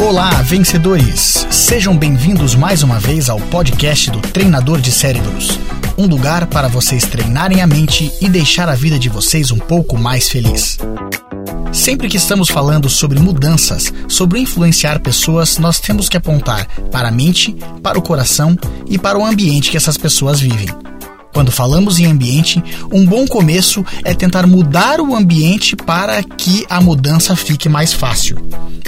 Olá, vencedores! Sejam bem-vindos mais uma vez ao podcast do Treinador de Cérebros um lugar para vocês treinarem a mente e deixar a vida de vocês um pouco mais feliz. Sempre que estamos falando sobre mudanças, sobre influenciar pessoas, nós temos que apontar para a mente, para o coração e para o ambiente que essas pessoas vivem. Quando falamos em ambiente, um bom começo é tentar mudar o ambiente para que a mudança fique mais fácil.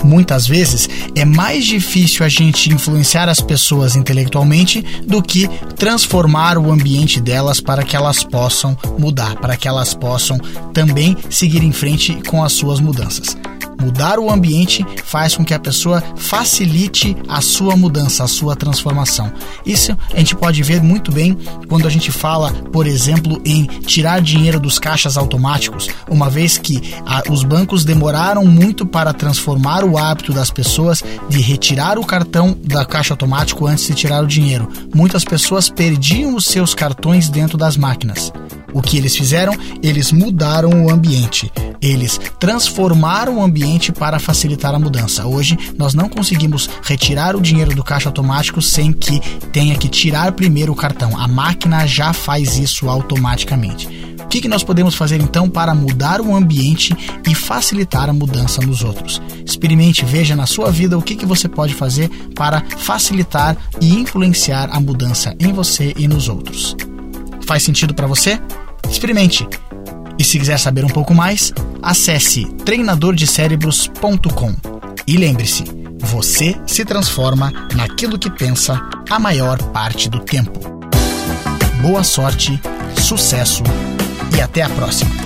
Muitas vezes é mais difícil a gente influenciar as pessoas intelectualmente do que transformar o ambiente delas para que elas possam mudar, para que elas possam também seguir em frente com as suas mudanças. Mudar o ambiente faz com que a pessoa facilite a sua mudança, a sua transformação. Isso a gente pode ver muito bem quando a gente fala, por exemplo, em tirar dinheiro dos caixas automáticos, uma vez que a, os bancos demoraram muito para transformar o hábito das pessoas de retirar o cartão da caixa automático antes de tirar o dinheiro. Muitas pessoas perdiam os seus cartões dentro das máquinas. O que eles fizeram? Eles mudaram o ambiente. Eles transformaram o ambiente para facilitar a mudança. Hoje, nós não conseguimos retirar o dinheiro do caixa automático sem que tenha que tirar primeiro o cartão. A máquina já faz isso automaticamente. O que, que nós podemos fazer então para mudar o ambiente e facilitar a mudança nos outros? Experimente, veja na sua vida o que, que você pode fazer para facilitar e influenciar a mudança em você e nos outros. Faz sentido para você? Experimente. E se quiser saber um pouco mais, acesse treinadordecerebros.com. E lembre-se, você se transforma naquilo que pensa a maior parte do tempo. Boa sorte, sucesso e até a próxima!